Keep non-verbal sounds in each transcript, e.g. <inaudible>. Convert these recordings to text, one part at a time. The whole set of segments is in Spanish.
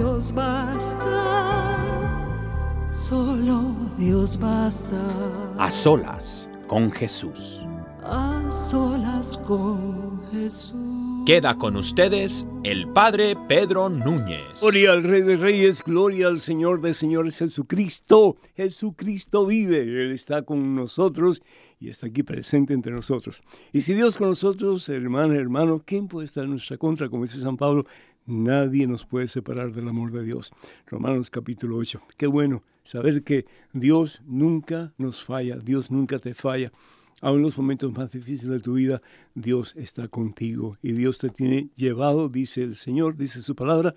Dios basta, solo Dios basta. A solas con Jesús. A solas con Jesús. Queda con ustedes el Padre Pedro Núñez. Gloria al Rey de Reyes, gloria al Señor de Señores Jesucristo. Jesucristo vive, Él está con nosotros y está aquí presente entre nosotros. Y si Dios con nosotros, hermano, hermano, ¿quién puede estar en nuestra contra? Como dice San Pablo, nadie nos puede separar del amor de Dios. Romanos capítulo 8. Qué bueno saber que Dios nunca nos falla, Dios nunca te falla. Aún en los momentos más difíciles de tu vida, Dios está contigo y Dios te tiene llevado, dice el Señor, dice su palabra,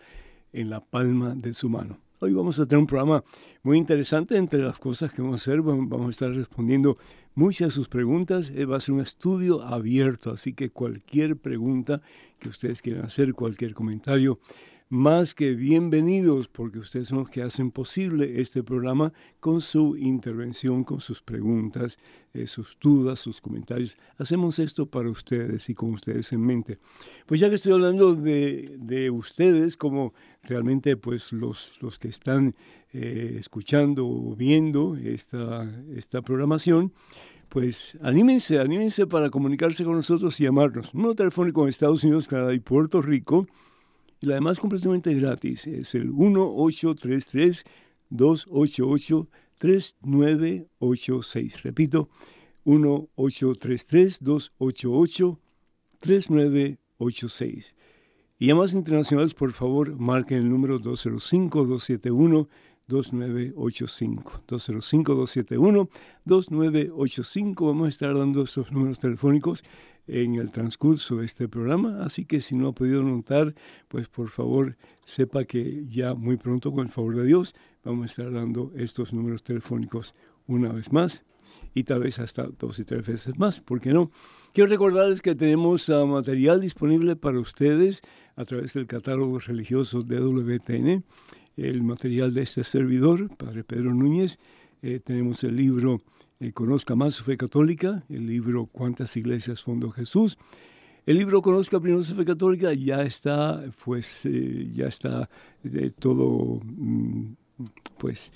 en la palma de su mano. Hoy vamos a tener un programa muy interesante. Entre las cosas que vamos a hacer, vamos a estar respondiendo muchas de sus preguntas. Eh, Va a ser un estudio abierto, así que cualquier pregunta que ustedes quieran hacer, cualquier comentario, más que bienvenidos, porque ustedes son los que hacen posible este programa con su intervención, con sus preguntas, eh, sus dudas, sus comentarios. Hacemos esto para ustedes y con ustedes en mente. Pues ya que estoy hablando de, de ustedes, como realmente pues los, los que están eh, escuchando o viendo esta, esta programación, pues anímense, anímense para comunicarse con nosotros y llamarnos. Número telefónico en Estados Unidos, Canadá y Puerto Rico y la demás completamente gratis. Es el 1833-288-3986. Repito, 1833-288-3986. Y llamadas internacionales, por favor, marquen el número 205-271. 2985 205-271-2985. Vamos a estar dando estos números telefónicos en el transcurso de este programa, así que si no ha podido notar, pues por favor sepa que ya muy pronto, con el favor de Dios, vamos a estar dando estos números telefónicos una vez más y tal vez hasta dos y tres veces más, ¿por qué no? Quiero recordarles que tenemos uh, material disponible para ustedes a través del catálogo religioso de WTN, el material de este servidor, Padre Pedro Núñez, eh, tenemos el libro eh, Conozca más su fe católica, el libro Cuántas iglesias fundó Jesús. El libro Conozca primero su fe católica ya está, pues, eh, ya está eh, todo, mm, pues,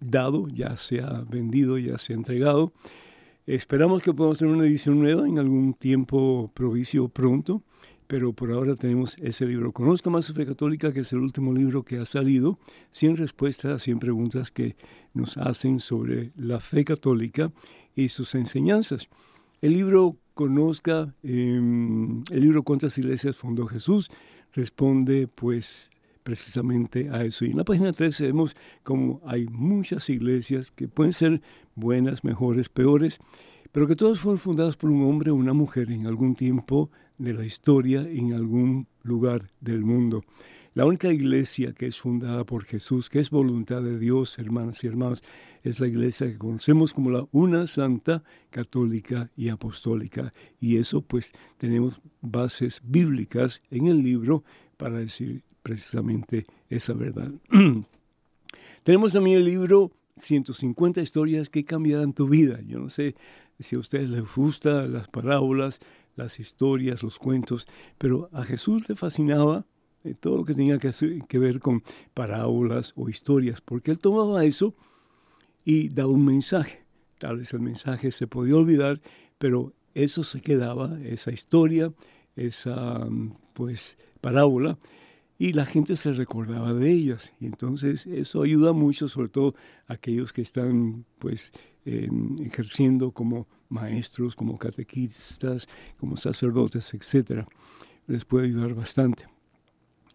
dado, ya se ha vendido, ya se ha entregado. Esperamos que podamos tener una edición nueva en algún tiempo provicio pronto, pero por ahora tenemos ese libro. Conozca más su fe católica, que es el último libro que ha salido, 100 respuestas a 100 preguntas que nos hacen sobre la fe católica y sus enseñanzas. El libro Conozca, eh, el libro Cuántas iglesias fundó Jesús, responde pues precisamente a eso. Y en la página 13 vemos como hay muchas iglesias que pueden ser buenas, mejores, peores, pero que todas fueron fundadas por un hombre o una mujer en algún tiempo de la historia, en algún lugar del mundo. La única iglesia que es fundada por Jesús, que es voluntad de Dios, hermanas y hermanos, es la iglesia que conocemos como la una santa, católica y apostólica. Y eso pues tenemos bases bíblicas en el libro para decir precisamente esa verdad. <clears throat> tenemos también el libro 150 historias que cambiarán tu vida. Yo no sé si a ustedes les gustan las parábolas, las historias, los cuentos, pero a Jesús le fascinaba eh, todo lo que tenía que, que ver con parábolas o historias, porque él tomaba eso y daba un mensaje. Tal vez el mensaje se podía olvidar, pero eso se quedaba, esa historia, esa pues parábola y la gente se recordaba de ellas. Y entonces eso ayuda mucho, sobre todo aquellos que están pues ejerciendo como maestros, como catequistas, como sacerdotes, etc. Les puede ayudar bastante.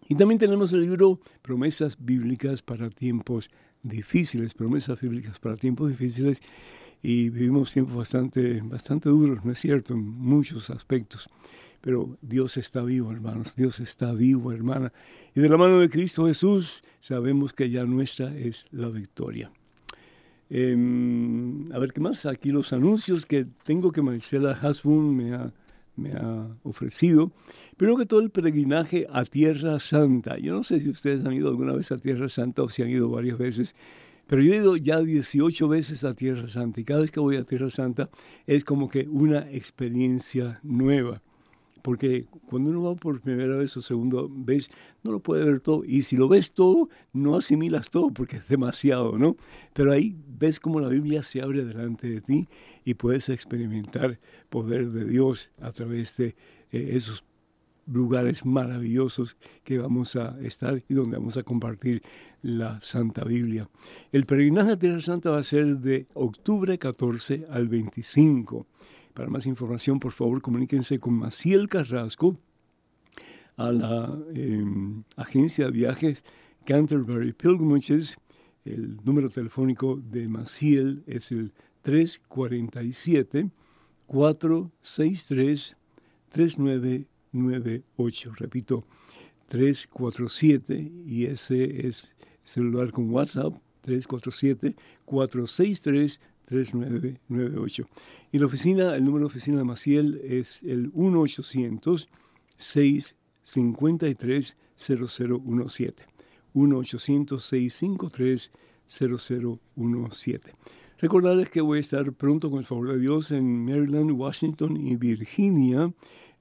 Y también tenemos el libro Promesas Bíblicas para tiempos difíciles, promesas bíblicas para tiempos difíciles. Y vivimos tiempos bastante, bastante duros, ¿no es cierto?, en muchos aspectos. Pero Dios está vivo, hermanos, Dios está vivo, hermana. Y de la mano de Cristo Jesús sabemos que ya nuestra es la victoria. Em, a ver, ¿qué más? Aquí los anuncios que tengo que Marcela Hasbun me ha me ha ofrecido. Primero que todo el peregrinaje a Tierra Santa. Yo no sé si ustedes han ido alguna vez a Tierra Santa o si han ido varias veces, pero yo he ido ya 18 veces a Tierra Santa y cada vez que voy a Tierra Santa es como que una experiencia nueva porque cuando uno va por primera vez o segunda vez, no lo puede ver todo. Y si lo ves todo, no asimilas todo porque es demasiado, ¿no? Pero ahí ves cómo la Biblia se abre delante de ti y puedes experimentar poder de Dios a través de eh, esos lugares maravillosos que vamos a estar y donde vamos a compartir la Santa Biblia. El peregrinaje a Tierra Santa va a ser de octubre 14 al 25. Para más información, por favor, comuníquense con Maciel Carrasco a la em, agencia de viajes Canterbury Pilgrimages. El número telefónico de Maciel es el 347 463 3998. Repito, 347 y ese es celular con WhatsApp 347 463 3998. Y la oficina, el número de oficina de Maciel es el 1-800-653-0017. 1-800-653-0017. Recordarles que voy a estar pronto, con el favor de Dios, en Maryland, Washington y Virginia,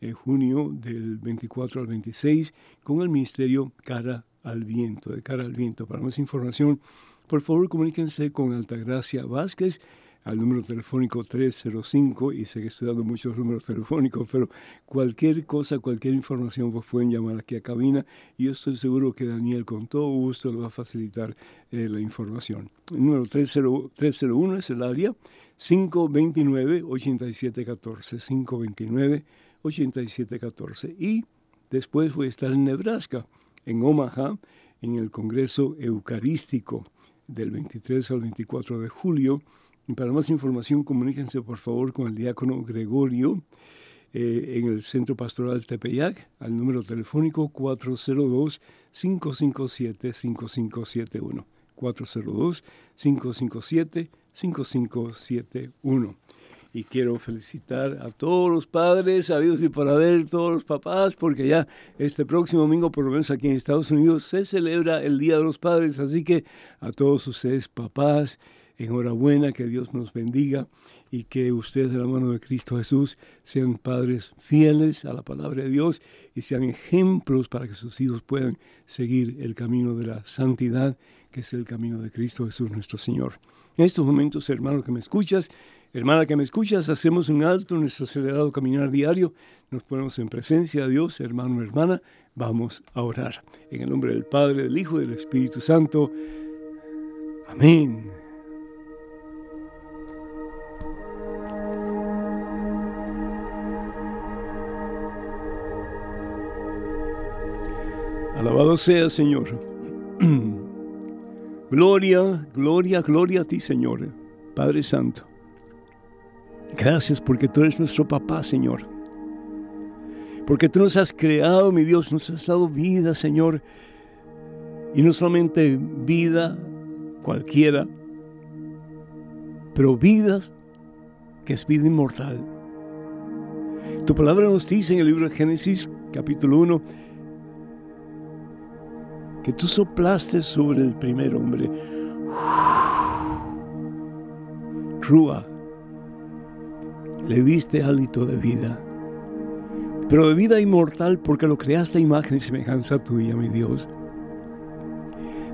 en junio del 24 al 26, con el ministerio Cara al Viento, de Cara al Viento. Para más información, por favor, comuníquense con Altagracia Vázquez al número telefónico 305 y sé que estoy dando muchos números telefónicos, pero cualquier cosa, cualquier información, pues pueden llamar aquí a cabina y yo estoy seguro que Daniel con todo gusto le va a facilitar eh, la información. El número 301 es el área 529-8714, 529-8714 y después voy a estar en Nebraska, en Omaha, en el Congreso Eucarístico del 23 al 24 de julio para más información, comuníquense por favor con el diácono Gregorio eh, en el Centro Pastoral Tepeyac al número telefónico 402-557-5571. 402-557-5571. Y quiero felicitar a todos los padres, sabidos y por haber, todos los papás, porque ya este próximo domingo, por lo menos aquí en Estados Unidos, se celebra el Día de los Padres. Así que a todos ustedes, papás, Enhorabuena, que Dios nos bendiga y que ustedes de la mano de Cristo Jesús sean padres fieles a la palabra de Dios y sean ejemplos para que sus hijos puedan seguir el camino de la santidad, que es el camino de Cristo Jesús nuestro Señor. En estos momentos, hermano que me escuchas, hermana que me escuchas, hacemos un alto en nuestro acelerado caminar diario, nos ponemos en presencia de Dios, hermano, hermana, vamos a orar. En el nombre del Padre, del Hijo y del Espíritu Santo. Amén. Alabado sea, Señor. <clears throat> gloria, gloria, gloria a ti, Señor, Padre Santo. Gracias porque tú eres nuestro papá, Señor. Porque tú nos has creado, mi Dios, nos has dado vida, Señor. Y no solamente vida cualquiera, pero vida que es vida inmortal. Tu palabra nos dice en el libro de Génesis, capítulo 1, que tú soplaste sobre el primer hombre. Rúa, le diste hálito de vida, pero de vida inmortal porque lo creaste a imagen y semejanza tuya, mi Dios.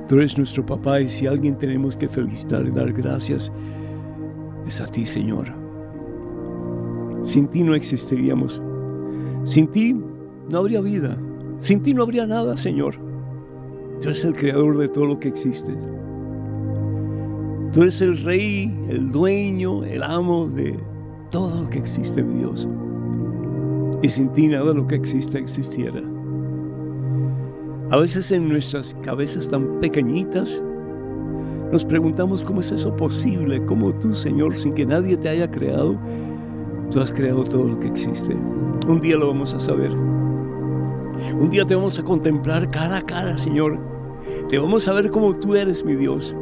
Tú eres nuestro papá y si alguien tenemos que felicitar y dar gracias, es a ti, Señor. Sin ti no existiríamos. Sin ti no habría vida. Sin ti no habría nada, Señor. Tú eres el creador de todo lo que existe. Tú eres el rey, el dueño, el amo de todo lo que existe, mi Dios. Y sin ti nada de lo que existe existiera. A veces en nuestras cabezas tan pequeñitas nos preguntamos cómo es eso posible, cómo tú, Señor, sin que nadie te haya creado, tú has creado todo lo que existe. Un día lo vamos a saber. Un día te vamos a contemplar cara a cara, Señor. Te vamos a ver como tú eres, mi Dios.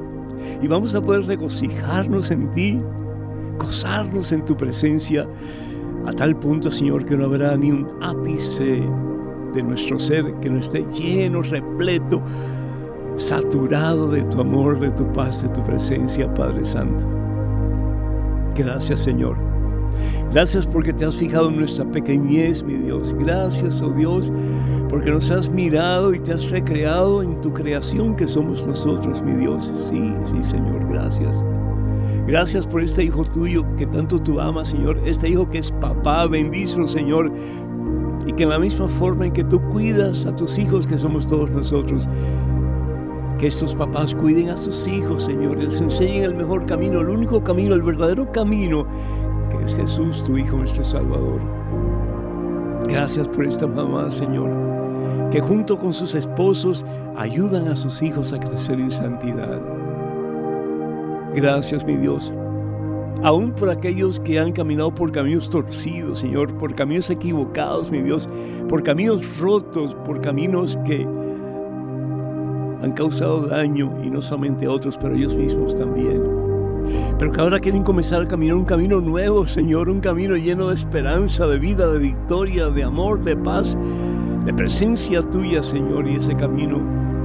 Y vamos a poder regocijarnos en ti, en tu presencia, a tal punto, Señor, que no habrá ni un ápice de nuestro ser que no esté lleno, repleto, saturado de tu amor, de tu paz, de tu presencia, Padre Santo. Gracias, Señor. Gracias porque te has fijado en nuestra pequeñez, mi Dios. Gracias, oh Dios, porque nos has mirado y te has recreado en tu creación que somos nosotros, mi Dios. Sí, sí, Señor, gracias. Gracias por este hijo tuyo que tanto tú amas, Señor. Este hijo que es papá, bendícelo, Señor. Y que en la misma forma en que tú cuidas a tus hijos, que somos todos nosotros, que estos papás cuiden a sus hijos, Señor, les enseñen el mejor camino, el único camino, el verdadero camino, que es Jesús, tu Hijo, nuestro Salvador. Gracias por esta mamá, Señor, que junto con sus esposos ayudan a sus hijos a crecer en santidad. Gracias, mi Dios. Aún por aquellos que han caminado por caminos torcidos, Señor, por caminos equivocados, mi Dios, por caminos rotos, por caminos que han causado daño y no solamente a otros, pero a ellos mismos también. Pero que ahora quieren comenzar a caminar un camino nuevo, Señor, un camino lleno de esperanza, de vida, de victoria, de amor, de paz, de presencia tuya, Señor, y ese camino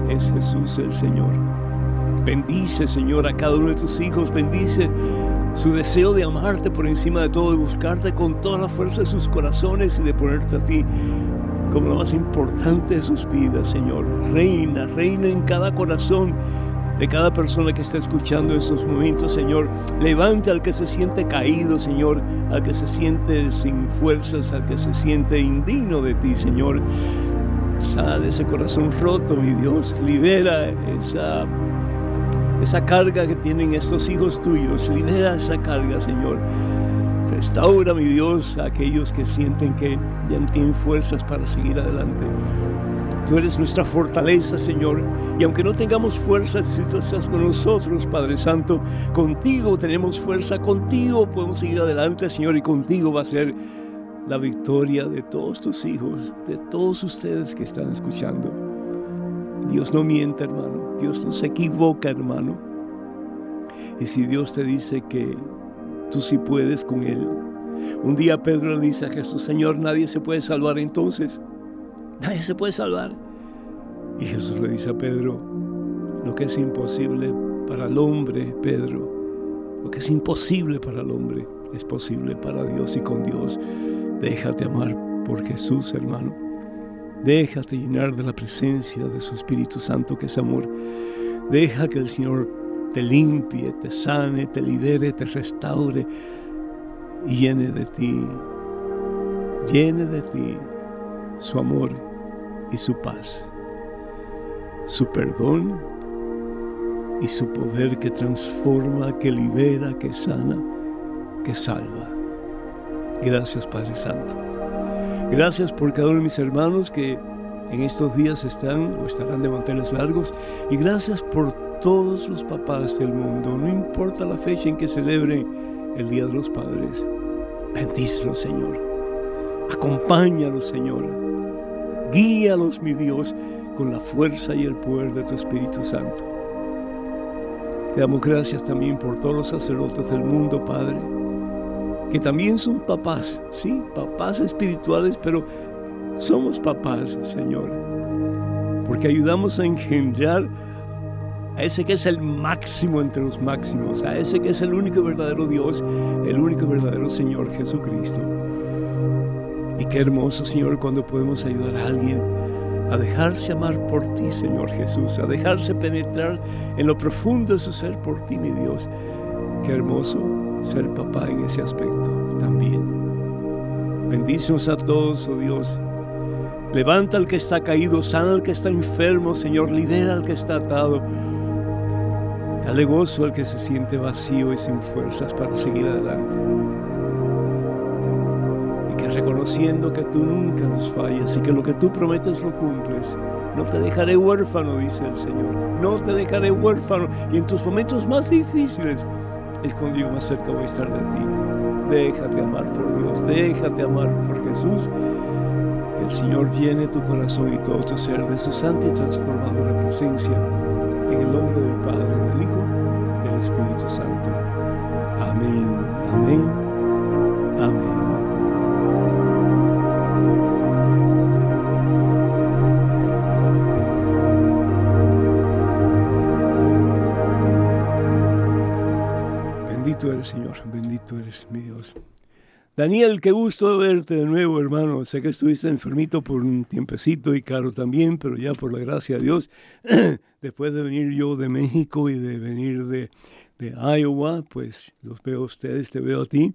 es Jesús el Señor. Bendice, Señor, a cada uno de tus hijos. Bendice su deseo de amarte por encima de todo, de buscarte con toda la fuerza de sus corazones y de ponerte a ti como lo más importante de sus vidas, Señor. Reina, reina en cada corazón de cada persona que está escuchando en estos momentos, Señor. Levante al que se siente caído, Señor, al que se siente sin fuerzas, al que se siente indigno de ti, Señor. Sale ese corazón roto, mi Dios. Libera esa esa carga que tienen estos hijos tuyos. Libera esa carga, Señor. Restaura, mi Dios, a aquellos que sienten que ya no tienen fuerzas para seguir adelante. Tú eres nuestra fortaleza, Señor. Y aunque no tengamos fuerzas, si tú estás con nosotros, Padre Santo, contigo tenemos fuerza, contigo podemos seguir adelante, Señor, y contigo va a ser la victoria de todos tus hijos, de todos ustedes que están escuchando. Dios no miente, hermano. Dios no se equivoca, hermano. Y si Dios te dice que tú sí puedes con Él. Un día Pedro le dice a Jesús, Señor, nadie se puede salvar entonces. Nadie se puede salvar. Y Jesús le dice a Pedro, lo que es imposible para el hombre, Pedro, lo que es imposible para el hombre, es posible para Dios y con Dios. Déjate amar por Jesús, hermano. Déjate llenar de la presencia de su Espíritu Santo, que es amor. Deja que el Señor te limpie, te sane, te libere, te restaure y llene de ti, llene de ti su amor y su paz, su perdón y su poder que transforma, que libera, que sana, que salva. Gracias Padre Santo. Gracias por cada uno de mis hermanos que en estos días están o estarán de manteles largos. Y gracias por todos los papás del mundo, no importa la fecha en que celebren el Día de los Padres. Bendícelos, Señor. Acompáñalos, Señor. Guíalos, mi Dios, con la fuerza y el poder de tu Espíritu Santo. Te damos gracias también por todos los sacerdotes del mundo, Padre que también son papás, sí, papás espirituales, pero somos papás, Señor, porque ayudamos a engendrar a ese que es el máximo entre los máximos, a ese que es el único verdadero Dios, el único verdadero Señor Jesucristo. Y qué hermoso, Señor, cuando podemos ayudar a alguien a dejarse amar por ti, Señor Jesús, a dejarse penetrar en lo profundo de su ser por ti, mi Dios. Qué hermoso ser papá en ese aspecto también. Bendícenos a todos, oh Dios. Levanta al que está caído, sana al que está enfermo, Señor, libera al que está atado. Dale gozo al que se siente vacío y sin fuerzas para seguir adelante. Y que reconociendo que tú nunca nos fallas y que lo que tú prometes lo cumples, no te dejaré huérfano, dice el Señor. No te dejaré huérfano. Y en tus momentos más difíciles cuando yo más cerca voy a estar de ti. Déjate amar por Dios, déjate amar por Jesús. Que el Señor llene tu corazón y todo tu ser de su santa y transformadora presencia. En el nombre del Padre, del Hijo, del Espíritu Santo. Amén, amén, amén. Bendito eres, Señor, bendito eres, mi Dios. Daniel, qué gusto verte de nuevo, hermano. Sé que estuviste enfermito por un tiempecito y Caro también, pero ya por la gracia de Dios, <clears throat> después de venir yo de México y de venir de, de Iowa, pues los veo a ustedes, te veo a ti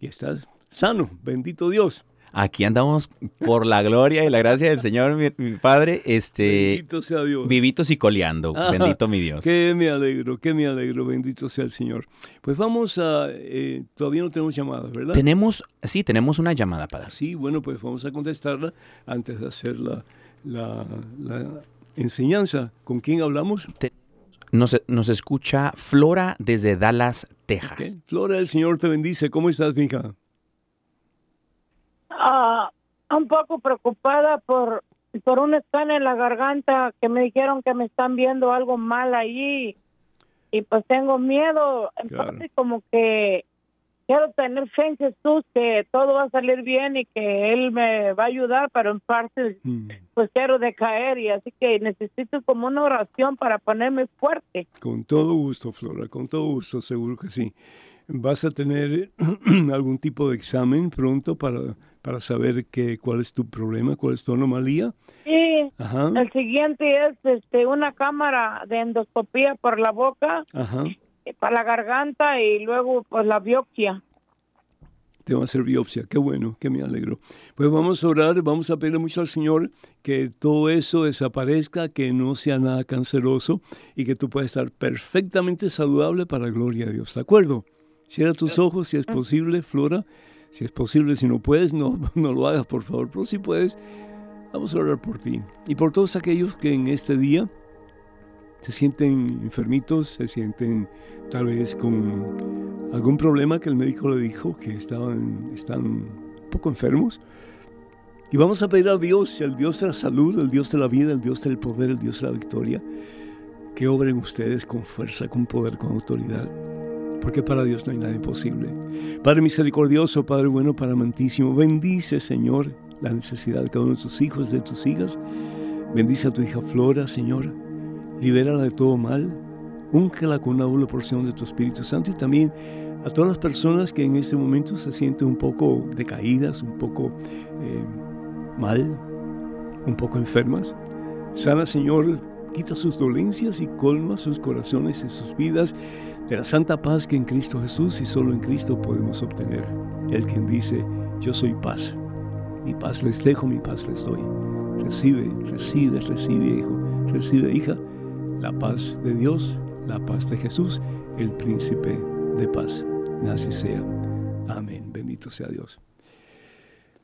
y estás sano, bendito Dios. Aquí andamos por la gloria y la gracia del Señor, mi, mi Padre, este, Bendito sea Dios. vivitos y coleando. Ah, Bendito mi Dios. Que me alegro, que me alegro, bendito sea el Señor. Pues vamos a, eh, todavía no tenemos llamadas, ¿verdad? Tenemos, sí, tenemos una llamada, Padre. Sí, bueno, pues vamos a contestarla antes de hacer la, la, la enseñanza. ¿Con quién hablamos? Nos, nos escucha Flora desde Dallas. Texas. Flora, el Señor te bendice. ¿Cómo estás, mija? Ah, un poco preocupada por por un escáner en la garganta que me dijeron que me están viendo algo mal ahí y pues tengo miedo en Claro. parte como que quiero tener fe en Jesús que todo va a salir bien y que él me va a ayudar pero en parte Mm, pues quiero decaer y así que necesito como una oración para ponerme fuerte Con todo gusto, Flora, con todo gusto, seguro que sí. ¿Vas a tener <clears throat> algún tipo de examen pronto para, para saber que, cuál es tu problema, cuál es tu anomalía? Ajá, el siguiente es este una cámara de endoscopía por la boca ajá. eh, para la garganta y luego pues la biopsia Te va a hacer biopsia. Qué bueno, que me alegro. Pues vamos a orar, vamos a pedirle mucho al Señor que todo eso desaparezca, que no sea nada canceroso y que tú puedas estar perfectamente saludable para la gloria de Dios. ¿De acuerdo? Cierra tus ojos si es posible, Flora. Si es posible, si no puedes, no, <laughs> no lo hagas, por favor. Pero si puedes, vamos a orar por ti. Y por todos aquellos que en este día se sienten enfermitos, se sienten tal vez con algún problema que el médico le dijo que estaban, están un poco enfermos. Y vamos a pedir a Dios, el Dios de la salud, el Dios de la vida, el Dios del poder, el Dios de la victoria, que obren ustedes con fuerza, con poder, con autoridad. Porque para Dios no hay nada imposible. Padre misericordioso, Padre bueno, Padre amantísimo, bendice, Señor, la necesidad de cada uno de tus hijos, de tus hijas. Bendice a tu hija Flora, Señor. Libérala de todo mal. Úngela con una doble porción de tu Espíritu Santo y también a todas las personas que en este momento se sienten un poco decaídas, un poco eh, mal, un poco enfermas. Sana, Señor, quita sus dolencias y colma sus corazones y sus vidas de la santa paz que en Cristo Jesús y solo en Cristo podemos obtener. El quien dice, yo soy paz. Mi paz les dejo, mi paz les doy. Recibe, recibe, recibe, hijo, recibe, hija, la paz de Dios, la paz de Jesús, el príncipe de paz. Así sea. Amén. Bendito sea Dios.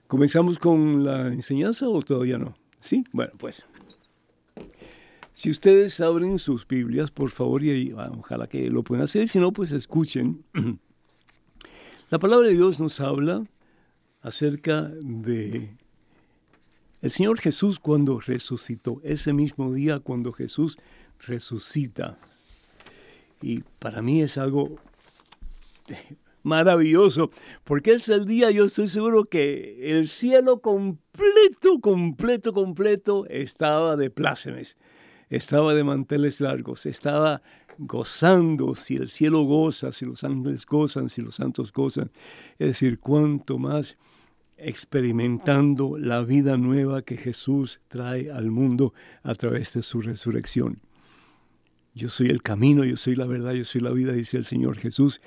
¿Comenzamos con la enseñanza o todavía no? Sí, bueno, pues. Si ustedes abren sus Biblias, por favor, y ah, ojalá que lo puedan hacer, si no, pues escuchen. <clears throat> La palabra de Dios nos habla acerca de el Señor Jesús cuando resucitó, ese mismo día cuando Jesús resucita. Y para mí es algo <laughs> maravilloso, porque es el día, yo estoy seguro que el cielo completo, completo, completo estaba de plácemes, estaba de manteles largos, estaba gozando, si el cielo goza, si los ángeles gozan, si los santos gozan, es decir, cuanto más experimentando la vida nueva que Jesús trae al mundo a través de su resurrección. Yo soy el camino, yo soy la verdad, yo soy la vida, dice el Señor Jesús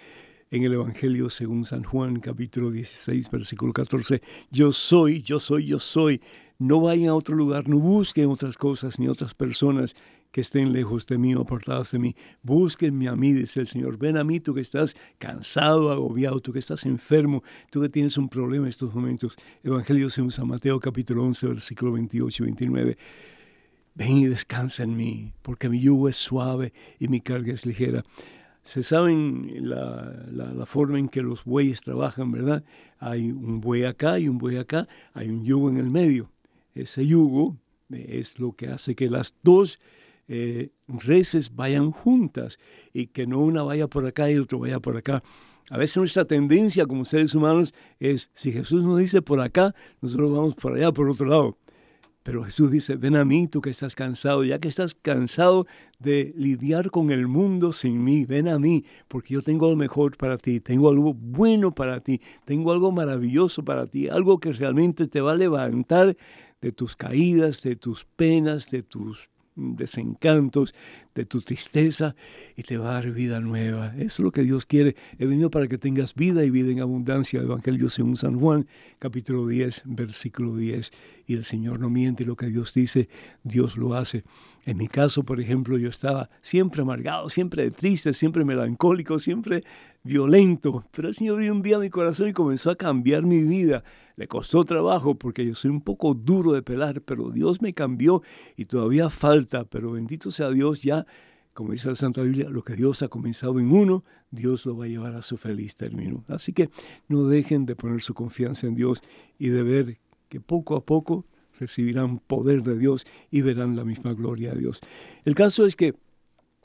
en el Evangelio según San Juan, capítulo 16, versículo 14. Yo soy, yo soy, yo soy. No vayan a otro lugar, no busquen otras cosas ni otras personas que estén lejos de mí o apartados de mí. Búsquenme a mí, dice el Señor. Ven a mí, tú que estás cansado, agobiado, tú que estás enfermo, tú que tienes un problema en estos momentos. Evangelio según San Mateo, capítulo 11, versículo 28 y 29. Ven y descansa en mí, porque mi yugo es suave y mi carga es ligera. Se saben la, la, forma en que los bueyes trabajan, ¿verdad? Hay un buey acá y un buey acá, hay un yugo en el medio. Ese yugo eh, es lo que hace que las dos eh, reces vayan juntas y que no una vaya por acá y otro vaya por acá. A veces nuestra tendencia como seres humanos es, si Jesús nos dice por acá, nosotros vamos por allá, por otro lado. Pero Jesús dice, ven a mí tú que estás cansado, ya que estás cansado de lidiar con el mundo sin mí, ven a mí, porque yo tengo lo mejor para ti, tengo algo bueno para ti, tengo algo maravilloso para ti, algo que realmente te va a levantar de tus caídas, de tus penas, de tus desencantos, de tu tristeza y te va a dar vida nueva. Eso es lo que Dios quiere. He venido para que tengas vida y vida en abundancia. Evangelio según San Juan, capítulo 10, versículo 10. Y el Señor no miente, lo que Dios dice, Dios lo hace. En mi caso, por ejemplo, yo estaba siempre amargado, siempre triste, siempre melancólico, siempre violento. Pero el Señor dio un día mi corazón y comenzó a cambiar mi vida. Le costó trabajo porque yo soy un poco duro de pelar, pero Dios me cambió y todavía falta. Pero bendito sea Dios, ya, como dice la Santa Biblia, lo que Dios ha comenzado en uno, Dios lo va a llevar a su feliz término. Así que no dejen de poner su confianza en Dios y de ver que poco a poco recibirán poder de Dios y verán la misma gloria de Dios. El caso es que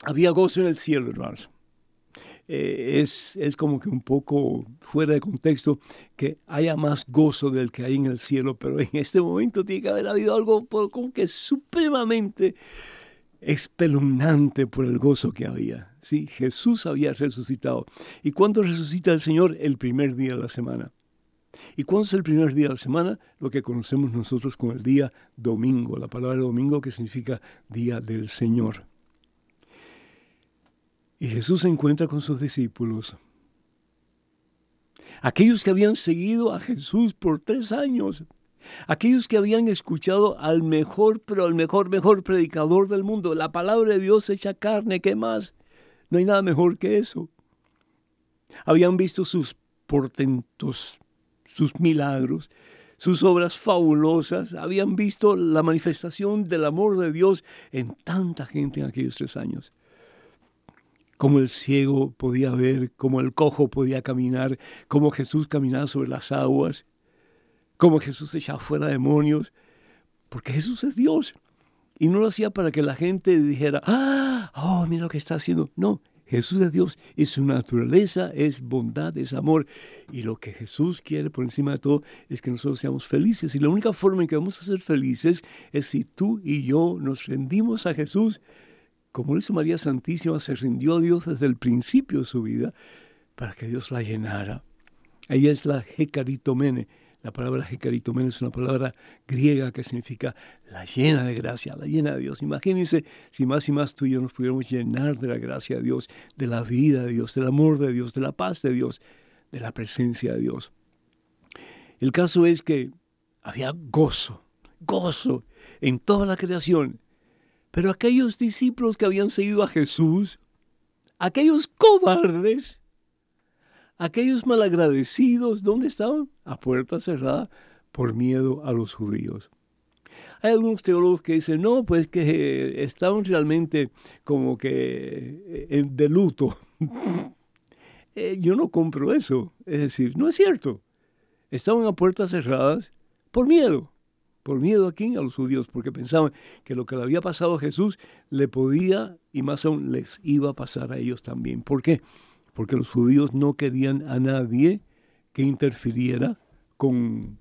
había gozo en el cielo, hermanos. Eh, es, es como que un poco fuera de contexto que haya más gozo del que hay en el cielo, pero en este momento tiene que haber habido algo como que supremamente espeluznante por el gozo que había. Sí, Jesús había resucitado. ¿Y cuándo resucita el Señor? El primer día de la semana. ¿Y cuándo es el primer día de la semana? Lo que conocemos nosotros como el día domingo, la palabra domingo que significa día del Señor. Y Jesús se encuentra con sus discípulos. Aquellos que habían seguido a Jesús por tres años. Aquellos que habían escuchado al mejor, pero al mejor, mejor predicador del mundo. La palabra de Dios hecha carne, ¿qué más? No hay nada mejor que eso. Habían visto sus portentos, sus milagros, sus obras fabulosas. Habían visto la manifestación del amor de Dios en tanta gente en aquellos tres años cómo el ciego podía ver, cómo el cojo podía caminar, cómo Jesús caminaba sobre las aguas, cómo Jesús echaba fuera demonios, porque Jesús es Dios. Y no lo hacía para que la gente dijera, ah, oh, mira lo que está haciendo. No, Jesús es Dios y su naturaleza es bondad, es amor. Y lo que Jesús quiere por encima de todo es que nosotros seamos felices. Y la única forma en que vamos a ser felices es si tú y yo nos rendimos a Jesús como lo hizo María Santísima, se rindió a Dios desde el principio de su vida para que Dios la llenara. Ella es la Hecaritomene. La palabra Hecaritomene es una palabra griega que significa la llena de gracia, la llena de Dios. Imagínense si más y más tú y yo nos pudiéramos llenar de la gracia de Dios, de la vida de Dios, del amor de Dios, de la paz de Dios, de la presencia de Dios. El caso es que había gozo, gozo en toda la creación pero aquellos discípulos que habían seguido a Jesús, aquellos cobardes, aquellos malagradecidos, ¿dónde estaban? A puerta cerrada por miedo a los judíos. Hay algunos teólogos que dicen, no, pues que estaban realmente como que eh, de luto. <laughs> Eh, yo no compro eso. Es decir, no es cierto. Estaban a puertas cerradas por miedo por miedo aquí a los judíos, porque pensaban que lo que le había pasado a Jesús le podía y más aún les iba a pasar a ellos también. ¿Por qué? Porque los judíos no querían a nadie que interfiriera con,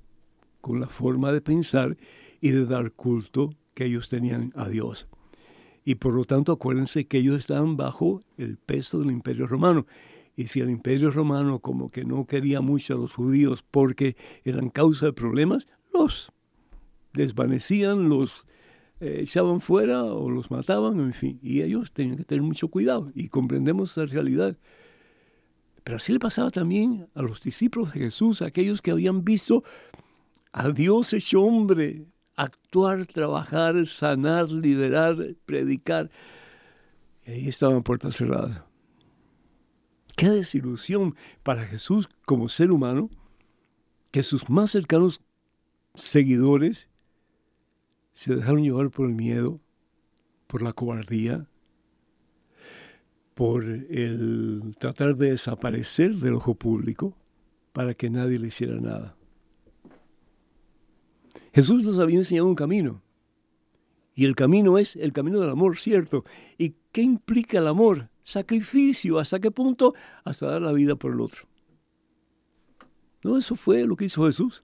con la forma de pensar y de dar culto que ellos tenían a Dios. Y por lo tanto, acuérdense que ellos estaban bajo el peso del imperio romano. Y si el imperio romano como que no quería mucho a los judíos porque eran causa de problemas, los desvanecían, los eh, echaban fuera o los mataban, en fin, y ellos tenían que tener mucho cuidado y comprendemos esa realidad. Pero así le pasaba también a los discípulos de Jesús, aquellos que habían visto a Dios hecho hombre, actuar, trabajar, sanar, liberar, predicar. Y ahí estaban puertas cerradas. Qué desilusión para Jesús como ser humano que sus más cercanos seguidores se dejaron llevar por el miedo, por la cobardía, por el tratar de desaparecer del ojo público para que nadie le hiciera nada. Jesús nos había enseñado un camino. Y el camino es el camino del amor, ¿cierto? ¿Y qué implica el amor? Sacrificio. ¿Hasta qué punto? Hasta dar la vida por el otro. No, eso fue lo que hizo Jesús.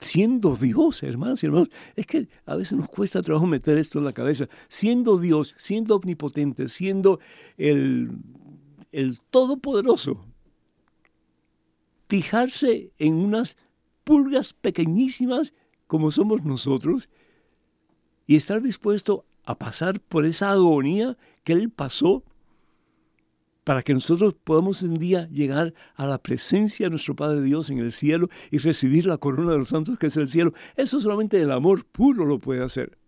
Siendo Dios, hermanos y hermanos, es que a veces nos cuesta trabajo meter esto en la cabeza. Siendo Dios, siendo omnipotente, siendo el, el Todopoderoso, fijarse en unas pulgas pequeñísimas como somos nosotros y estar dispuesto a pasar por esa agonía que Él pasó para que nosotros podamos un día llegar a la presencia de nuestro Padre Dios en el cielo y recibir la corona de los santos que es el cielo. Eso solamente el amor puro lo puede hacer.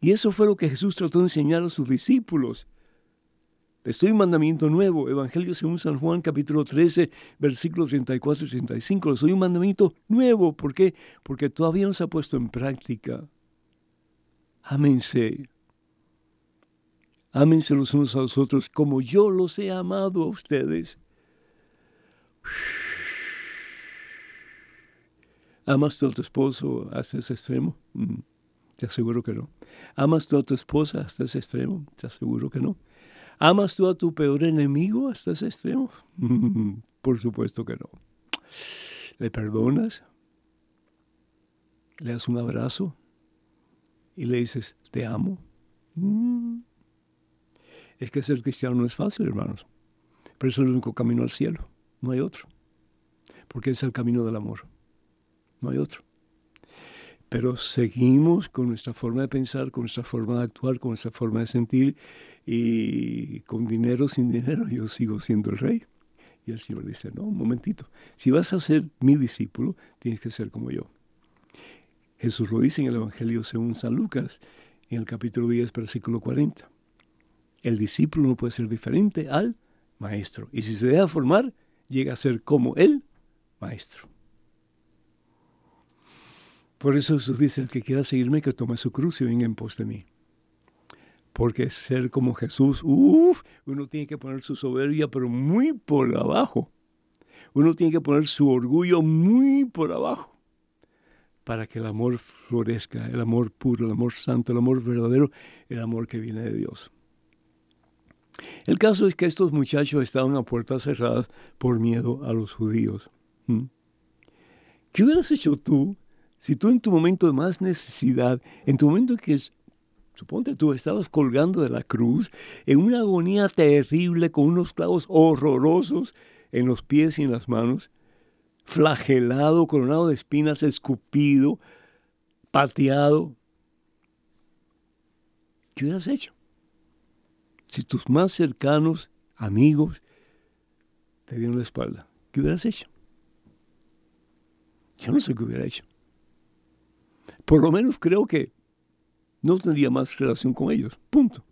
Y eso fue lo que Jesús trató de enseñar a sus discípulos. Estoy un mandamiento nuevo, Evangelio según San Juan capítulo 13, versículos 34 y 35. Soy un mandamiento nuevo, ¿por qué? Porque todavía no se ha puesto en práctica. Ámense. Ámense los unos a los otros como yo los he amado a ustedes. ¿Amas tú a tu esposo hasta ese extremo? Mm, te aseguro que no. ¿Amas tú a tu esposa hasta ese extremo? Te aseguro que no. ¿Amas tú a tu peor enemigo hasta ese extremo? Por supuesto que no. ¿Le perdonas? ¿Le das un abrazo? Y le dices, te amo. Mm. Es que ser cristiano no es fácil, hermanos. Pero es el único camino al cielo. No hay otro. Porque es el camino del amor. No hay otro pero seguimos con nuestra forma de pensar, con nuestra forma de actuar, con nuestra forma de sentir y con dinero, sin dinero, yo sigo siendo el rey. Y el Señor dice, no, un momentito, si vas a ser mi discípulo, tienes que ser como yo. Jesús lo dice en el Evangelio según San Lucas, en el capítulo 10, versículo 40. El discípulo no puede ser diferente al maestro. Y si se deja formar, llega a ser como el maestro. Por eso Jesús dice, el que quiera seguirme, que tome su cruz y venga en pos de mí. Porque ser como Jesús, uff, uno tiene que poner su soberbia, pero muy por abajo. Uno tiene que poner su orgullo muy por abajo para que el amor florezca, el amor puro, el amor santo, el amor verdadero, el amor que viene de Dios. El caso es que estos muchachos estaban a puertas cerradas por miedo a los judíos. ¿Mm? ¿Qué hubieras hecho tú si tú en tu momento de más necesidad, en tu momento que suponte tú estabas colgando de la cruz, en una agonía terrible, con unos clavos horrorosos en los pies y en las manos, flagelado, coronado de espinas, escupido, pateado, ¿qué hubieras hecho? Si tus más cercanos amigos te dieron la espalda, ¿qué hubieras hecho? Yo no sé qué hubiera hecho por lo menos creo que no tendría más relación con ellos. Punto.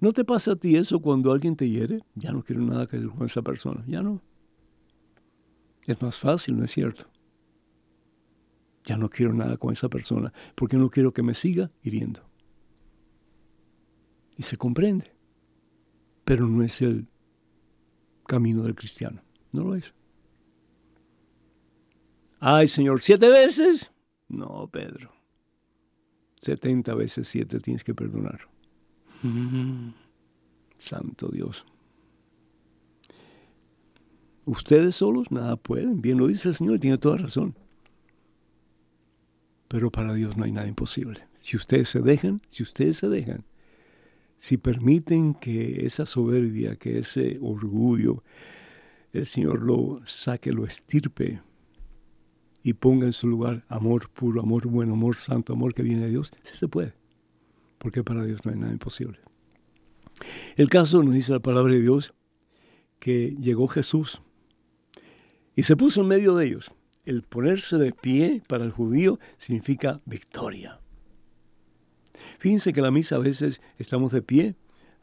¿No te pasa a ti eso cuando alguien te hiere? Ya no quiero nada que ver con esa persona. Ya no. Es más fácil, ¿no es cierto? Ya no quiero nada con esa persona porque no quiero que me siga hiriendo. Y se comprende. Pero no es el camino del cristiano. No lo es. Ay, Señor, siete veces. No, Pedro. 70 veces 7 tienes que perdonar. Santo Dios. Ustedes solos nada pueden. Bien lo dice el Señor, tiene toda razón. Pero para Dios no hay nada imposible. Si ustedes se dejan, si ustedes se dejan, si permiten que esa soberbia, que ese orgullo, el Señor lo saque, lo estirpe, y ponga en su lugar amor puro, amor bueno, amor santo, amor que viene de Dios, sí se puede. Porque para Dios no hay nada imposible. El caso nos dice la palabra de Dios que llegó Jesús y se puso en medio de ellos. el ponerse de pie para el judío significa victoria. Fíjense que la misa a veces estamos de pie,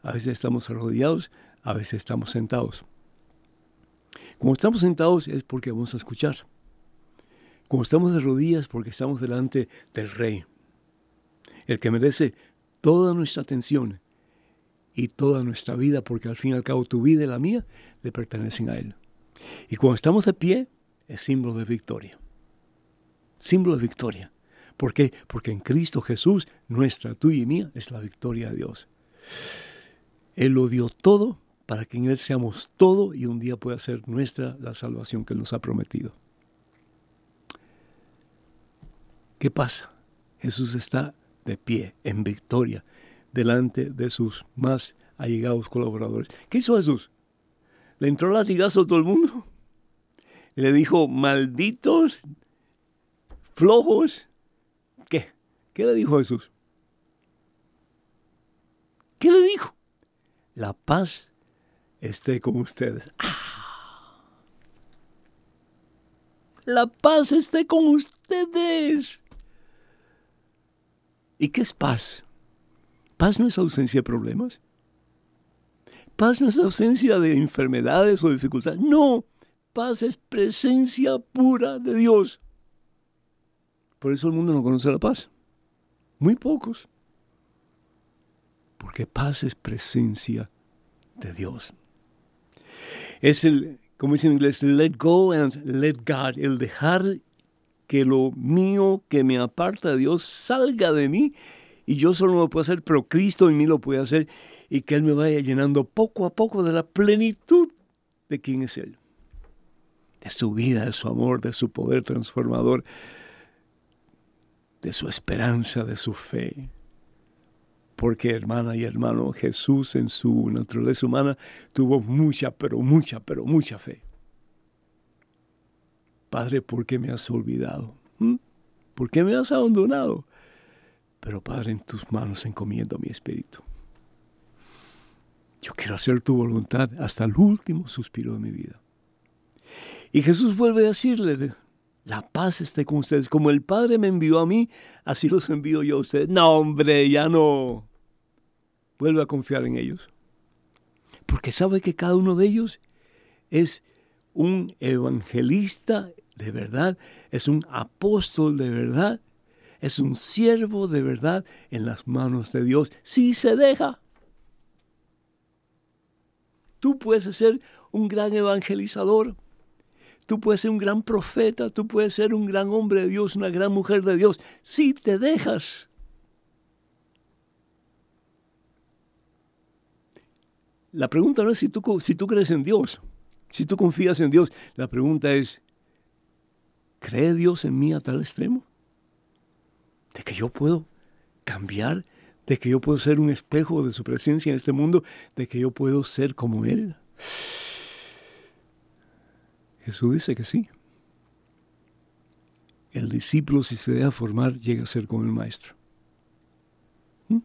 a veces estamos arrodillados, a veces estamos sentados. Cuando estamos sentados es porque vamos a escuchar. Cuando estamos de rodillas porque estamos delante del Rey, el que merece toda nuestra atención y toda nuestra vida, porque al fin y al cabo tu vida y la mía le pertenecen a Él. Y cuando estamos de pie es símbolo de victoria. Símbolo de victoria. ¿Por qué? Porque en Cristo Jesús, nuestra, tuya y mía, es la victoria de Dios. Él lo dio todo para que en Él seamos todo y un día pueda ser nuestra la salvación que Él nos ha prometido. ¿Qué pasa? Jesús está de pie, en victoria, delante de sus más allegados colaboradores. ¿Qué hizo Jesús? ¿Le entró latigazo a todo el mundo? Le dijo, malditos, flojos. ¿Qué? ¿Qué le dijo Jesús? ¿Qué le dijo? La paz esté con ustedes. ¡Ah! La paz esté con ustedes. ¿Y qué es paz? Paz no es ausencia de problemas. Paz no es ausencia de enfermedades o dificultades. No, paz es presencia pura de Dios. Por eso el mundo no conoce la paz. Muy pocos. Porque paz es presencia de Dios. Es el, como dice en inglés, let go and let God, el dejar que lo mío que me aparta de Dios salga de mí. Y yo solo lo puedo hacer, pero Cristo en mí lo puede hacer. Y que Él me vaya llenando poco a poco de la plenitud de quién es Él, de su vida, de su amor, de su poder transformador, de su esperanza, de su fe porque hermana y hermano, Jesús en su naturaleza humana tuvo mucha, pero mucha, pero mucha fe. Padre, ¿por qué me has olvidado? ¿Mm? ¿Por qué me has abandonado? Pero Padre, en tus manos encomiendo mi espíritu. Yo quiero hacer tu voluntad hasta el último suspiro de mi vida. Y Jesús vuelve a decirle, la paz esté con ustedes. Como el Padre me envió a mí, así los envío yo a ustedes. No, hombre, ya no vuelve a confiar en ellos. Porque sabe que cada uno de ellos es un evangelista de verdad, es un apóstol de verdad, es un siervo de verdad en las manos de Dios, si se deja. Tú puedes ser un gran evangelizador, tú puedes ser un gran profeta, tú puedes ser un gran hombre de Dios, una gran mujer de Dios, si te dejas. La pregunta no es si tú, crees en Dios, si tú confías en Dios. La pregunta es, ¿cree Dios en mí a tal extremo? De que yo puedo cambiar, de que yo puedo ser un espejo de su presencia en este mundo, de que yo puedo ser como Él. Jesús dice que sí. El discípulo, si se deja formar, llega a ser como el maestro. ¿Mm?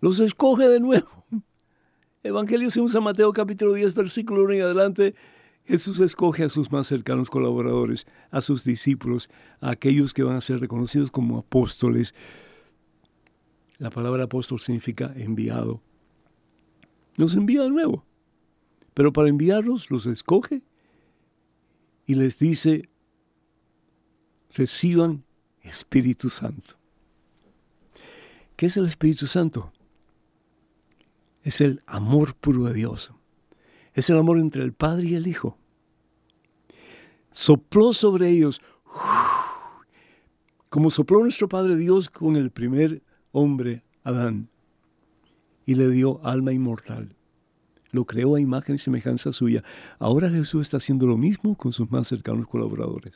Los escoge de nuevo. Evangelio según San Mateo capítulo 10 versículo 1 y adelante, Jesús escoge a sus más cercanos colaboradores, a sus discípulos, a aquellos que van a ser reconocidos como apóstoles. La palabra apóstol significa enviado. Los envía de nuevo. Pero para enviarlos los escoge y les dice, reciban Espíritu Santo. ¿Qué es el Espíritu Santo? es el amor puro de Dios. Es el amor entre el Padre y el Hijo. Sopló sobre ellos, como sopló nuestro Padre Dios con el primer hombre, Adán, y le dio alma inmortal. Lo creó a imagen y semejanza suya. Ahora Jesús está haciendo lo mismo con sus más cercanos colaboradores.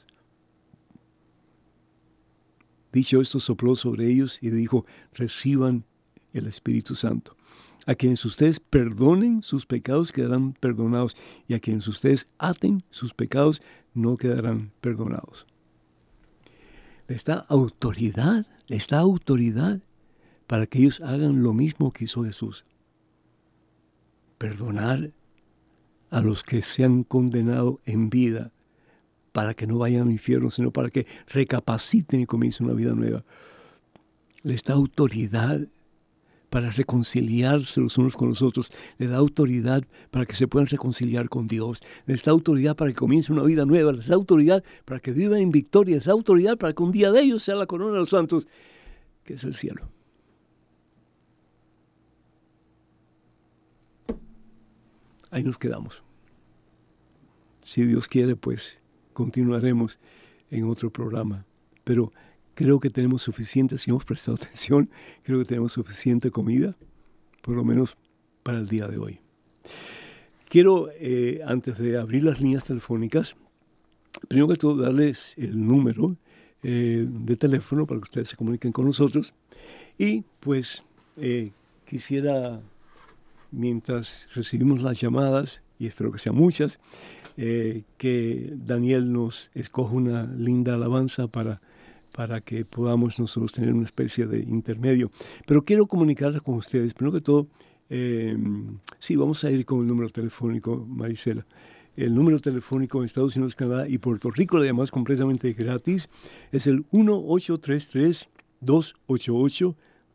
Dicho esto, sopló sobre ellos y dijo, reciban el Espíritu Santo. A quienes ustedes perdonen sus pecados quedarán perdonados y a quienes ustedes aten sus pecados no quedarán perdonados. Les da autoridad, les da autoridad para que ellos hagan lo mismo que hizo Jesús. Perdonar a los que se han condenado en vida para que no vayan al infierno, sino para que recapaciten y comiencen una vida nueva. Les da autoridad para reconciliarse los unos con los otros, les da autoridad para que se puedan reconciliar con Dios, les da autoridad para que comiencen una vida nueva, les da autoridad para que vivan en victoria, les da autoridad para que un día de ellos sea la corona de los santos, que es el cielo. Ahí nos quedamos. Si Dios quiere, pues continuaremos en otro programa. Pero creo que tenemos suficiente, si hemos prestado <laughs> atención, creo que tenemos suficiente comida, por lo menos para el día de hoy. Quiero, eh, antes de abrir las líneas telefónicas, primero que todo darles el número eh, de teléfono para que ustedes se comuniquen con nosotros. Y pues eh, quisiera, mientras recibimos las llamadas, y espero que sean muchas, eh, que Daniel nos escoja una linda alabanza para, para que podamos nosotros tener una especie de intermedio. Pero quiero comunicarles con ustedes, primero que todo, sí, vamos a ir con el número telefónico, Marisela. El número telefónico en Estados Unidos, Canadá y Puerto Rico, además completamente gratis, es el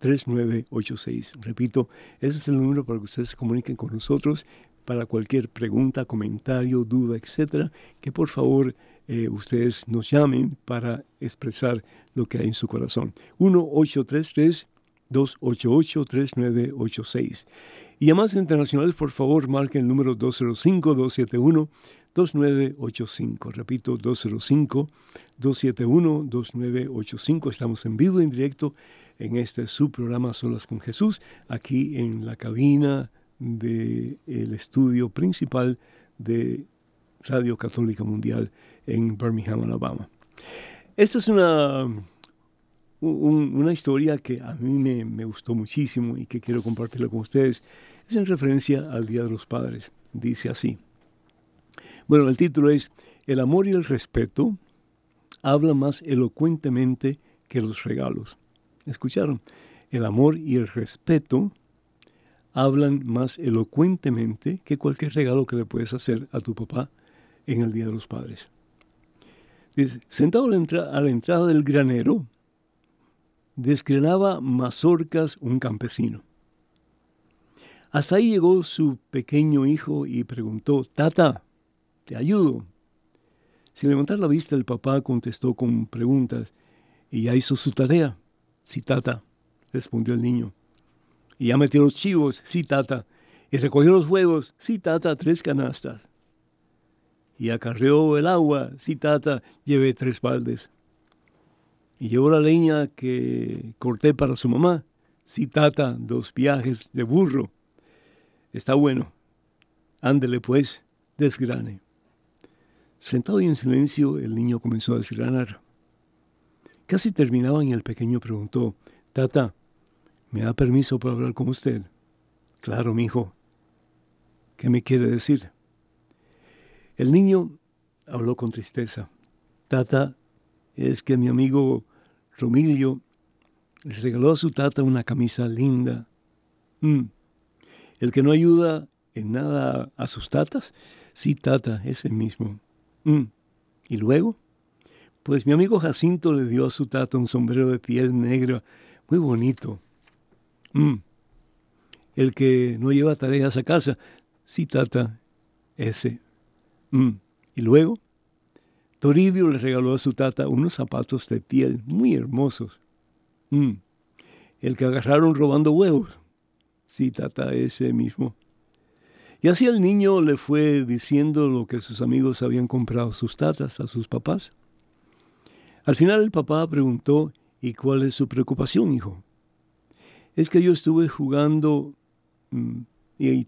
1833-288-3986. Repito, ese es el número para que ustedes se comuniquen con nosotros para cualquier pregunta, comentario, duda, etcétera, que por favor eh, ustedes nos llamen para expresar lo que hay en su corazón. 1833 288 3986 y llamadas internacionales, por favor, marquen el número 205-271-2985. Repito, 205-271-2985. Estamos en vivo, en directo, en este subprograma Solas con Jesús, aquí en la cabina del estudio principal de Radio Católica Mundial en Birmingham, Alabama. Esta es una una historia que a mí me, me, gustó muchísimo y que quiero compartirla con ustedes es en referencia al Día de los Padres. Dice así. Bueno, el título es El amor y el respeto habla más elocuentemente que los regalos. ¿Escucharon? El amor y el respeto hablan más elocuentemente que cualquier regalo que le puedes hacer a tu papá en el Día de los Padres. Sentado a la, a la entrada del granero, desgranaba mazorcas un campesino. Hasta ahí llegó su pequeño hijo y preguntó, Tata, te ayudo. Sin levantar la vista, el papá contestó con preguntas. ¿Y ya hizo su tarea? Sí, tata, respondió el niño. ¿Y ya metió los chivos? Sí, tata. ¿Y recogió los huevos? Sí, tata, tres canastas. ¿Y acarreó el agua? Sí, tata, llevé tres baldes. ¿Y llevó la leña que corté para su mamá? Sí, tata, dos viajes de burro. Está bueno. Ándele pues, desgrane. Sentado y en silencio, el niño comenzó a desgranar. Casi terminaban y el pequeño preguntó, Tata, ¿me da permiso para hablar con usted? Claro, mi hijo. ¿Qué me quiere decir? El niño habló con tristeza. Tata, es que mi amigo Romilio le regaló a su tata una camisa linda. Mm. El que no ayuda en nada a sus tatas, sí, tata, ese mismo. Mm. ¿Y luego? Pues mi amigo Jacinto le dio a su tata un sombrero de piel negra muy bonito. Mm. El que no lleva tareas a casa, sí, tata, ese. Mm. ¿Y luego? Toribio le regaló a su tata unos zapatos de piel muy hermosos. El que agarraron robando huevos. Sí, tata, ese mismo. Y así el niño le fue diciendo lo que sus amigos habían comprado sus tatas a sus papás. Al final el papá preguntó, ¿y cuál es su preocupación, hijo? Es que yo estuve jugando mm, y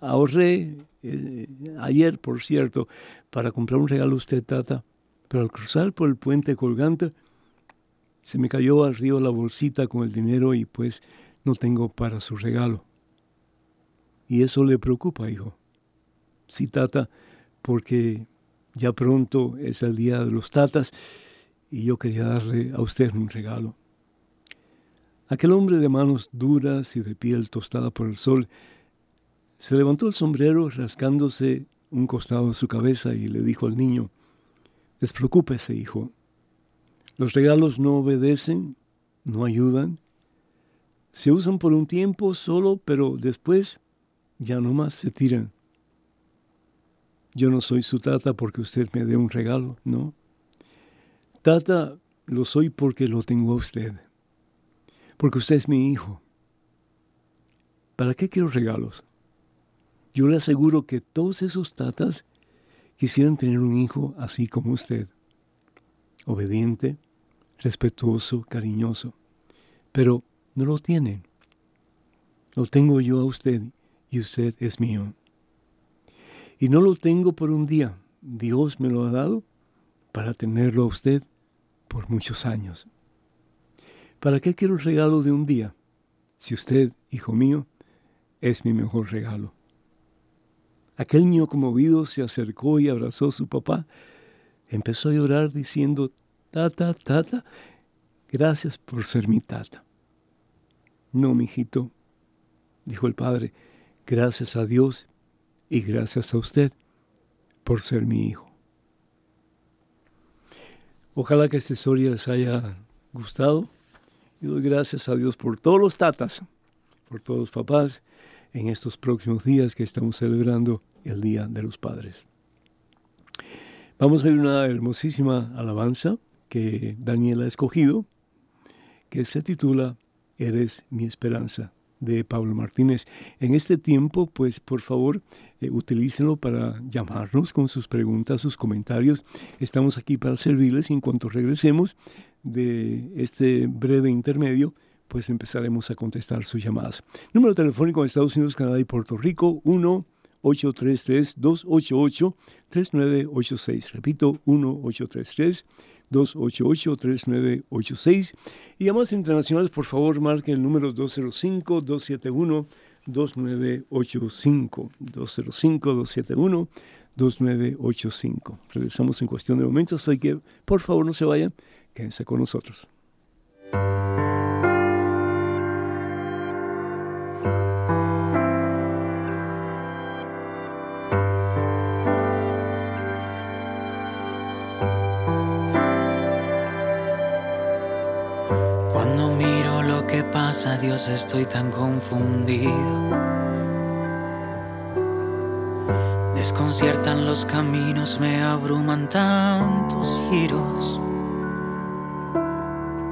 ahorré eh, ayer, por cierto, para comprar un regalo a usted, tata, pero al cruzar por el puente colgante, se me cayó al río la bolsita con el dinero y pues no tengo para su regalo. Y eso le preocupa, hijo. Sí, tata, porque ya pronto es el día de los tatas y yo quería darle a usted un regalo. Aquel hombre de manos duras y de piel tostada por el sol se levantó el sombrero rascándose un costado de su cabeza y le dijo al niño, Despreocúpese, hijo. Los regalos no obedecen, no ayudan. Se usan por un tiempo solo, pero después ya no más se tiran. Yo no soy su tata porque usted me dé un regalo, no. Tata lo soy porque lo tengo a usted, porque usted es mi hijo. ¿Para qué quiero regalos? Yo le aseguro que todos esos tatas quisieran tener un hijo así como usted, obediente, respetuoso, cariñoso, pero no lo tienen. Lo tengo yo a usted y usted es mío. Y no lo tengo por un día. Dios me lo ha dado para tenerlo a usted por muchos años. ¿Para qué quiero el regalo de un día? Si usted, hijo mío, es mi mejor regalo. Aquel niño conmovido se acercó y abrazó a su papá. Empezó a llorar diciendo, tata, tata, gracias por ser mi tata. No, mijito, dijo el padre, gracias a Dios y gracias a usted por ser mi hijo. Ojalá que esta historia les haya gustado y doy gracias a Dios por todos los tatas, por todos los papás en estos próximos días que estamos celebrando el Día de los Padres. Vamos a ver una hermosísima alabanza que Daniel ha escogido, que se titula Eres mi esperanza de Pablo Martínez. En este tiempo, pues por favor, eh, utilícenlo para llamarnos con sus preguntas, sus comentarios. Estamos aquí para servirles y en cuanto regresemos de este breve intermedio, pues empezaremos a contestar sus llamadas. Número telefónico de Estados Unidos, Canadá y Puerto Rico, 1 833 3986 Repito, 1-833 288-3986. Y llamadas internacionales, por favor, marquen el número 205-271-2985. 205-271-2985. Regresamos en cuestión de momentos, así que por favor no se vayan, quédense con nosotros. A Dios estoy tan confundido. Desconciertan los caminos, me abruman tantos giros.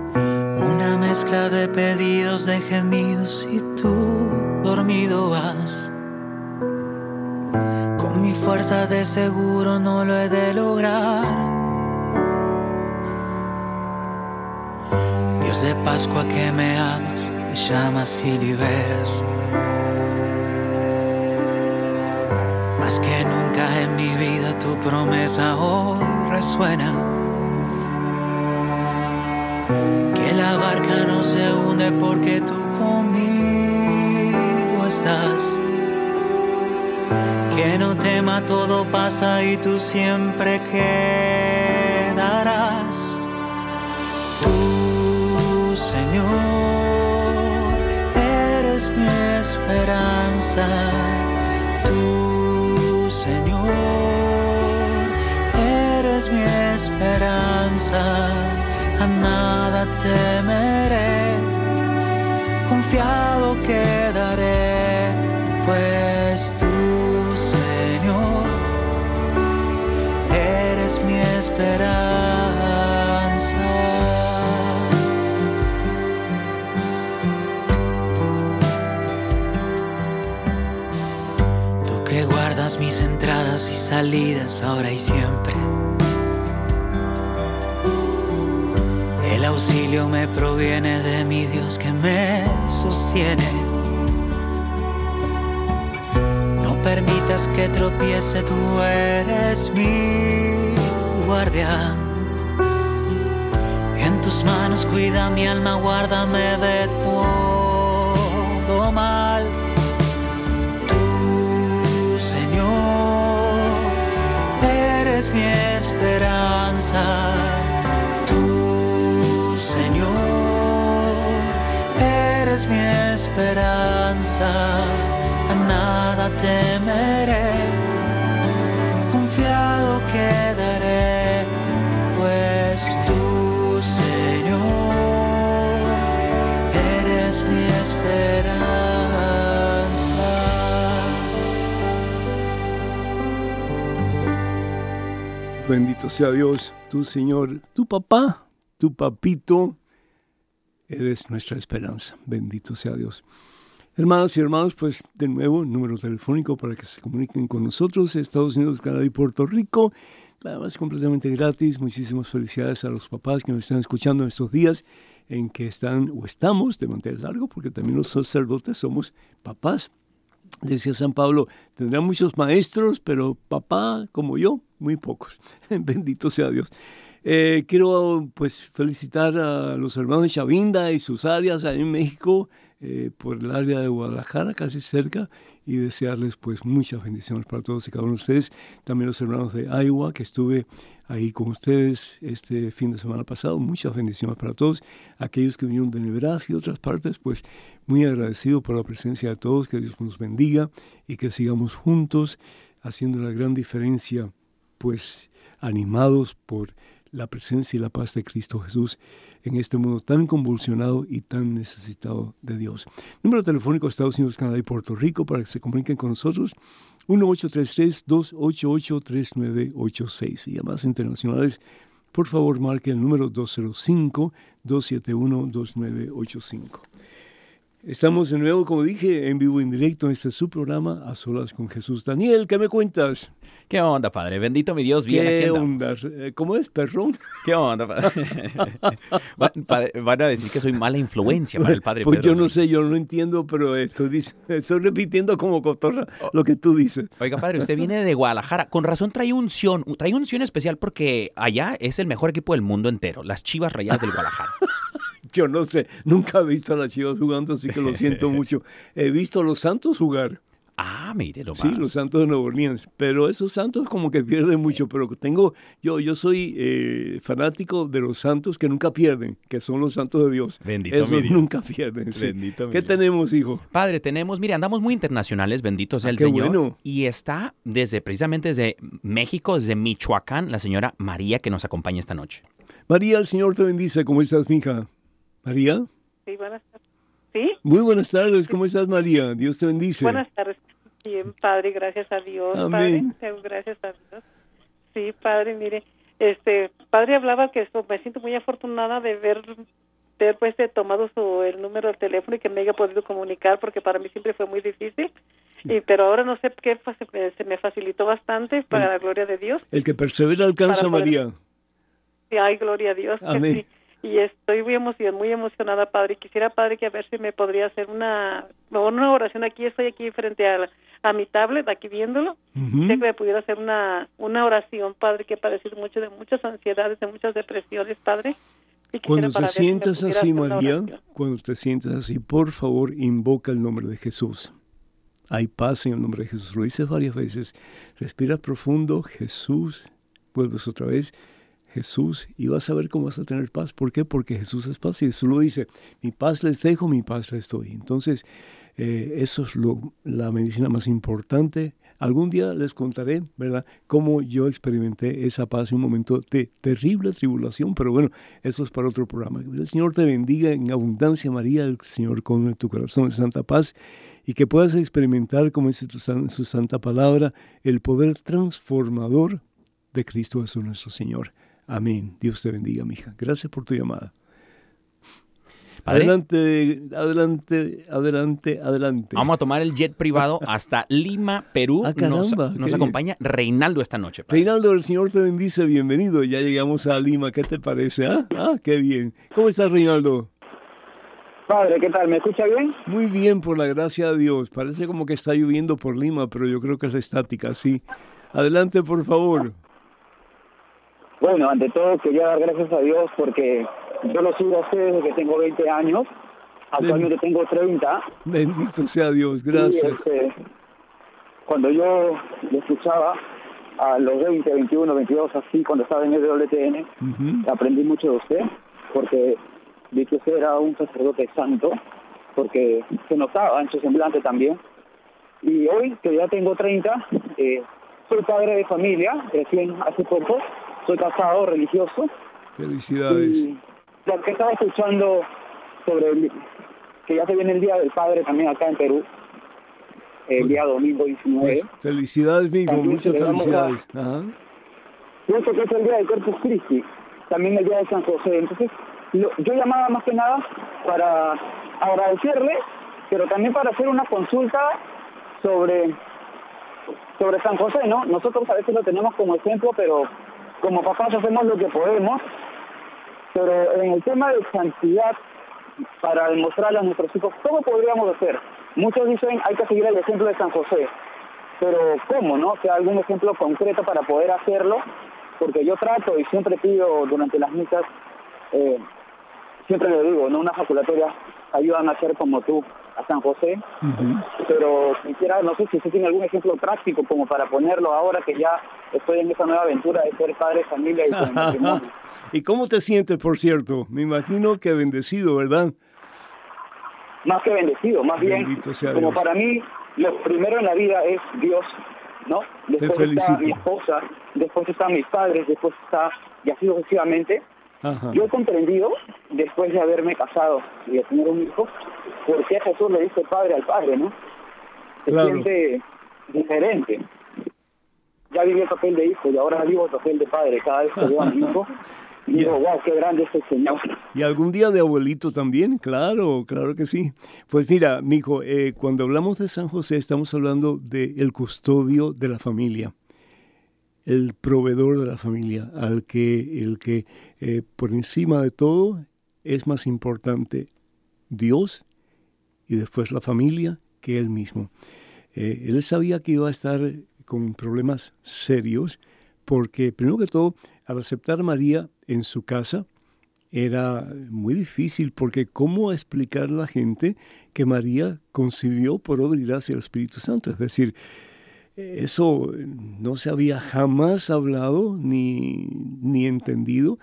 Una mezcla de pedidos, de gemidos y tú dormido vas. Con mi fuerza de seguro no lo he de lograr. De Pascua que me amas, me llamas y liberas. Más que nunca en mi vida tu promesa hoy resuena. Que la barca no se hunde porque tú conmigo estás. Que no tema, todo pasa y tú siempre quedarás. Esperanza. Tú, Señor, eres mi esperanza. A nada temeré, confiado quedaré, salidas ahora y siempre. El auxilio me proviene de mi Dios que me sostiene. No permitas que tropiece, tú eres mi guardián. En tus manos cuida mi alma, guárdame de todo mi esperanza, tú Señor, eres mi esperanza, a nada temeré, bendito sea Dios, tu Señor, tu papá, tu papito, eres nuestra esperanza. Bendito sea Dios. Hermanas y hermanos, pues de nuevo, número telefónico para que se comuniquen con nosotros, Estados Unidos, Canadá y Puerto Rico. Además, completamente gratis. Muchísimas felicidades a los papás que nos están escuchando en estos días en que están o estamos de mantener largo, porque también los sacerdotes somos papás. Decía San Pablo, tendrán muchos maestros, pero papá como yo, muy pocos. <laughs> Bendito sea Dios. Eh, quiero pues felicitar a los hermanos de Chavinda y sus áreas ahí en México, eh, por el área de Guadalajara, casi cerca, y desearles pues muchas bendiciones para todos y cada uno de ustedes. También los hermanos de Iowa, que estuve ahí con ustedes este fin de semana pasado. Muchas bendiciones para todos. Aquellos que vinieron de Nebraska y otras partes, pues muy agradecido por la presencia de todos. Que Dios nos bendiga y que sigamos juntos haciendo la gran diferencia, pues animados por la presencia y la paz de Cristo Jesús en este mundo tan convulsionado y tan necesitado de Dios. Número telefónico Estados Unidos, Canadá y Puerto Rico para que se comuniquen con nosotros 1-833-288-3986 y llamadas internacionales. Por favor, marque el número 205-271-2985. Estamos de nuevo, como dije, en vivo en directo en este su programa A Solas con Jesús. Daniel, ¿qué me cuentas? ¿Qué onda, padre? Bendito mi Dios, bien. ¿Qué onda? ¿Cómo es, perrón? ¿Qué onda, <laughs> padre? Van a decir que soy mala influencia para el padre Pues Pedro yo no sé, yo no entiendo, pero estoy, estoy repitiendo como cotorra lo que tú dices. Oiga, padre, usted viene de Guadalajara. Con razón trae unción, trae unción especial porque allá es el mejor equipo del mundo entero, las Chivas Rayadas del Guadalajara. <laughs> Yo no sé, nunca he visto a las Chivas jugando, así que lo siento <laughs> mucho. He visto a los Santos jugar. Ah, mire, lo Sí, los Santos de Nueva Orleans. Pero esos Santos como que pierden mucho. Pero tengo, yo, yo soy eh, fanático de los Santos que nunca pierden, que son los Santos de Dios. Bendito Esos mi Dios. nunca pierden. sí. Bendito ¿Qué tenemos, hijo? Padre, tenemos, mire, andamos muy internacionales, bendito sea Ah, el qué Señor. bueno. Y está desde, precisamente desde México, desde Michoacán, la señora María que nos acompaña esta noche. María, el Señor te bendice. ¿Cómo estás, mija? María. Sí, buenas tardes. ¿Sí? Muy buenas tardes. ¿Cómo estás, María? Dios te bendice. Buenas tardes. Bien, Padre, gracias a Dios. Amén. Padre, gracias a Dios. Sí, Padre, mire, este, Padre hablaba que esto, me siento muy afortunada de ver, ver pues he tomado su, el número del teléfono y que me haya podido comunicar porque para mí siempre fue muy difícil. Y, pero ahora no sé qué se me- facilitó bastante para la gloria de Dios. El que persevera alcanza, Para poder- María. Sí, ay, gloria a Dios. que Amén. sí. Y estoy muy emocionada, muy emocionada, Padre. Quisiera, Padre, que a ver si me podría hacer una, una oración aquí. Estoy aquí frente a, a mi tablet, aquí viéndolo. Quisiera que me pudiera hacer una, una oración, Padre, que he padecido mucho de muchas ansiedades, de muchas depresiones, Padre. Y Cuando te si sientas así, María, cuando te sientas así, por favor, invoca el nombre de Jesús. Hay paz en el nombre de Jesús. Lo dices varias veces. Respira profundo, Jesús. Vuelves otra vez, Jesús, y vas a ver cómo vas a tener paz. ¿Por qué? Porque Jesús es paz y Jesús lo dice, mi paz les dejo, mi paz les doy. Entonces, eh, eso es lo, la medicina más importante. Algún día les contaré, ¿verdad?, cómo yo experimenté esa paz en un momento de terrible tribulación, pero bueno, eso es para otro programa. El Señor te bendiga en abundancia, María, el Señor con tu corazón de santa paz y que puedas experimentar, como dice su santa palabra, el poder transformador de Cristo Jesús nuestro Señor. Amén. Dios te bendiga, mija. Gracias por tu llamada. Padre. Adelante, adelante, adelante, adelante. Vamos a tomar el jet privado <laughs> hasta Lima, Perú. Ah, caramba, nos acompaña Reinaldo esta noche. padre. Reinaldo, el Señor te bendice, bienvenido. Ya llegamos a Lima, ¿qué te parece? Ah, ah qué bien. ¿Cómo estás, Reinaldo? Padre, ¿qué tal? ¿Me escucha bien? Muy bien, por la gracia de Dios. Parece como que está lloviendo por Lima, pero yo creo que es estática, sí. Adelante, por favor. Bueno, ante todo quería dar gracias a Dios porque yo lo sigo a ustedes desde que tengo 20 años. Actualmente tengo 30. Bendito sea Dios, Y gracias. este, cuando yo lo escuchaba a los 20, 21, 22, así, cuando estaba en el WTN, Ujú. aprendí mucho de usted porque vi que usted era un sacerdote santo, porque se notaba en su semblante también. Y hoy, que ya tengo 30, eh, soy padre de familia, recién hace poco, soy casado, religioso, Felicidades. y lo que estaba escuchando sobre el- que ya se viene el Día del Padre también acá en Perú, el día domingo 19. Pues, felicidades, También muchas felicidades. Ajá. pienso que es el día de Corpus Christi, también el día de San José. Entonces, yo llamaba más que nada para agradecerle, pero también para hacer una consulta sobre sobre San José, ¿no? Nosotros a veces lo tenemos como ejemplo, pero como papás hacemos lo que podemos, pero en el tema de santidad, para demostrarle a nuestros hijos, ¿cómo podríamos hacer? Muchos dicen hay que seguir el ejemplo de San José, pero ¿cómo, no? Que algún ejemplo concreto para poder hacerlo, porque yo trato y siempre pido durante las misas, eh, siempre le digo, ¿no? Una faculatoria ayudan a ser como tú, a San José, pero quisiera, no sé si usted tiene algún ejemplo práctico como para ponerlo ahora que ya estoy en esa nueva aventura de ser padre, familia y <laughs> con matrimonio. ¿Y cómo te sientes, por cierto? Me imagino que bendecido, ¿verdad? Más que bendecido, más bien, como para mí, lo primero en la vida es Dios, ¿no? Después está mi esposa, después están mis padres, después está, y así sucesivamente. Yo he comprendido, después de haberme casado y de tener un hijo, por qué Jesús le dice padre al padre, ¿no? Se siente diferente. Ya viví el papel de hijo y ahora vivo el papel de padre. Cada vez que veo a mi hijo, <laughs> digo, wow, qué grande es el Señor. Y algún día de abuelito también, claro, claro que sí. Pues mira, mijo, eh, cuando hablamos de San José estamos hablando del el custodio de la familia el proveedor de la familia, al que el que eh, por encima de todo es más importante Dios y después la familia que él mismo. Eh, él sabía que iba a estar con problemas serios porque primero que todo al aceptar a María en su casa era muy difícil porque cómo explicar a la gente que María concibió por obra y gracia del Espíritu Santo, es decir, eso no se había jamás hablado ni, ni entendido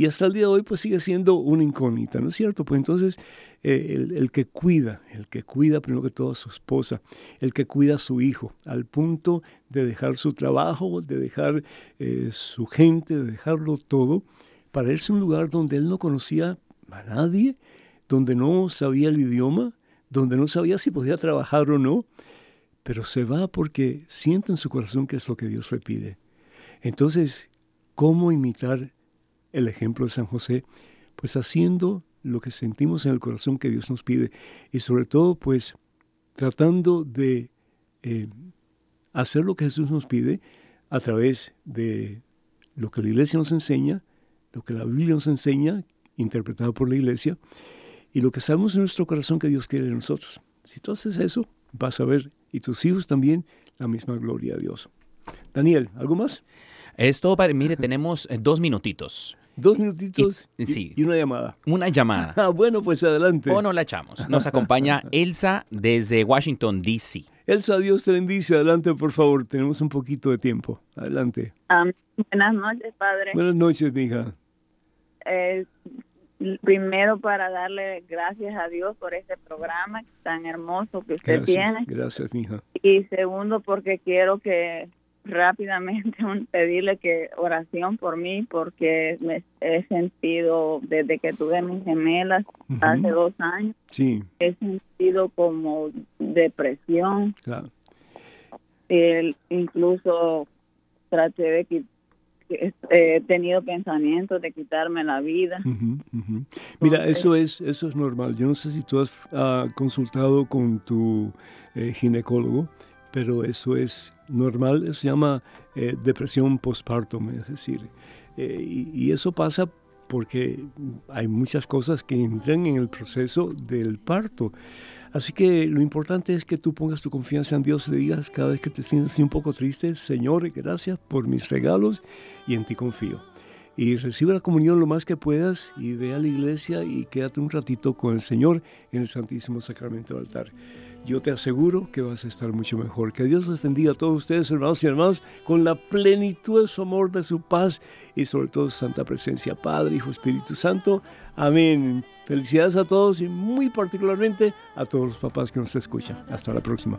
y hasta el día de hoy pues sigue siendo una incógnita, ¿no es cierto? Pues entonces eh, el, que cuida, el que cuida primero que todo a su esposa, el que cuida a su hijo, al punto de dejar su trabajo, de dejar eh, su gente, de dejarlo todo, para irse a un lugar donde él no conocía a nadie, donde no sabía el idioma, donde no sabía si podía trabajar o no, pero se va porque siente en su corazón que es lo que Dios le pide. Entonces, ¿cómo imitar el ejemplo de San José? Pues haciendo lo que sentimos en el corazón que Dios nos pide y sobre todo pues tratando de eh, hacer lo que Jesús nos pide a través de lo que la iglesia nos enseña, lo que la Biblia nos enseña, interpretado por la iglesia, y lo que sabemos en nuestro corazón que Dios quiere de nosotros. Si tú haces eso, vas a ver y tus hijos también la misma gloria de Dios. Daniel, ¿algo más? Es todo para, mire, tenemos eh, dos minutitos. Dos minutitos y, sí. y una llamada. Una llamada. <laughs> Ah, bueno, pues adelante. O no la echamos. Nos acompaña <laughs> Elsa desde Washington, D.C. Elsa, Dios te bendice. Adelante, por favor. Tenemos un poquito de tiempo. Adelante. buenas noches, padre. Buenas noches, mija. Eh, primero para darle gracias a Dios por este programa tan hermoso que usted tiene. Gracias, mija. Y segundo, porque quiero que rápidamente <laughs> pedirle que oración por mí, porque me he sentido desde que tuve mis gemelas hace dos años. Sí. He sentido como depresión. Claro. incluso traté de quitar he tenido pensamientos de quitarme la vida. Mira, eso es, eso es normal. Yo no sé si tú has ah, consultado con tu eh, ginecólogo, pero eso es normal. Eso se llama eh, depresión postpartum, es decir, eh, y, y, eso pasa porque hay muchas cosas que entran en el proceso del parto. Así que lo importante es que tú pongas tu confianza en Dios y digas cada vez que te sientas un poco triste, Señor, gracias por mis regalos y en ti confío. Y recibe la comunión lo más que puedas y ve a la iglesia y quédate un ratito con el Señor en el Santísimo Sacramento del altar yo te aseguro que vas a estar mucho mejor. Que Dios les bendiga a todos ustedes, hermanos y hermanos, con la plenitud de su amor, de su paz y sobre todo santa presencia, Padre, Hijo, Espíritu Santo. Amén. Felicidades a todos y muy particularmente a todos los papás que nos escuchan. Hasta la próxima.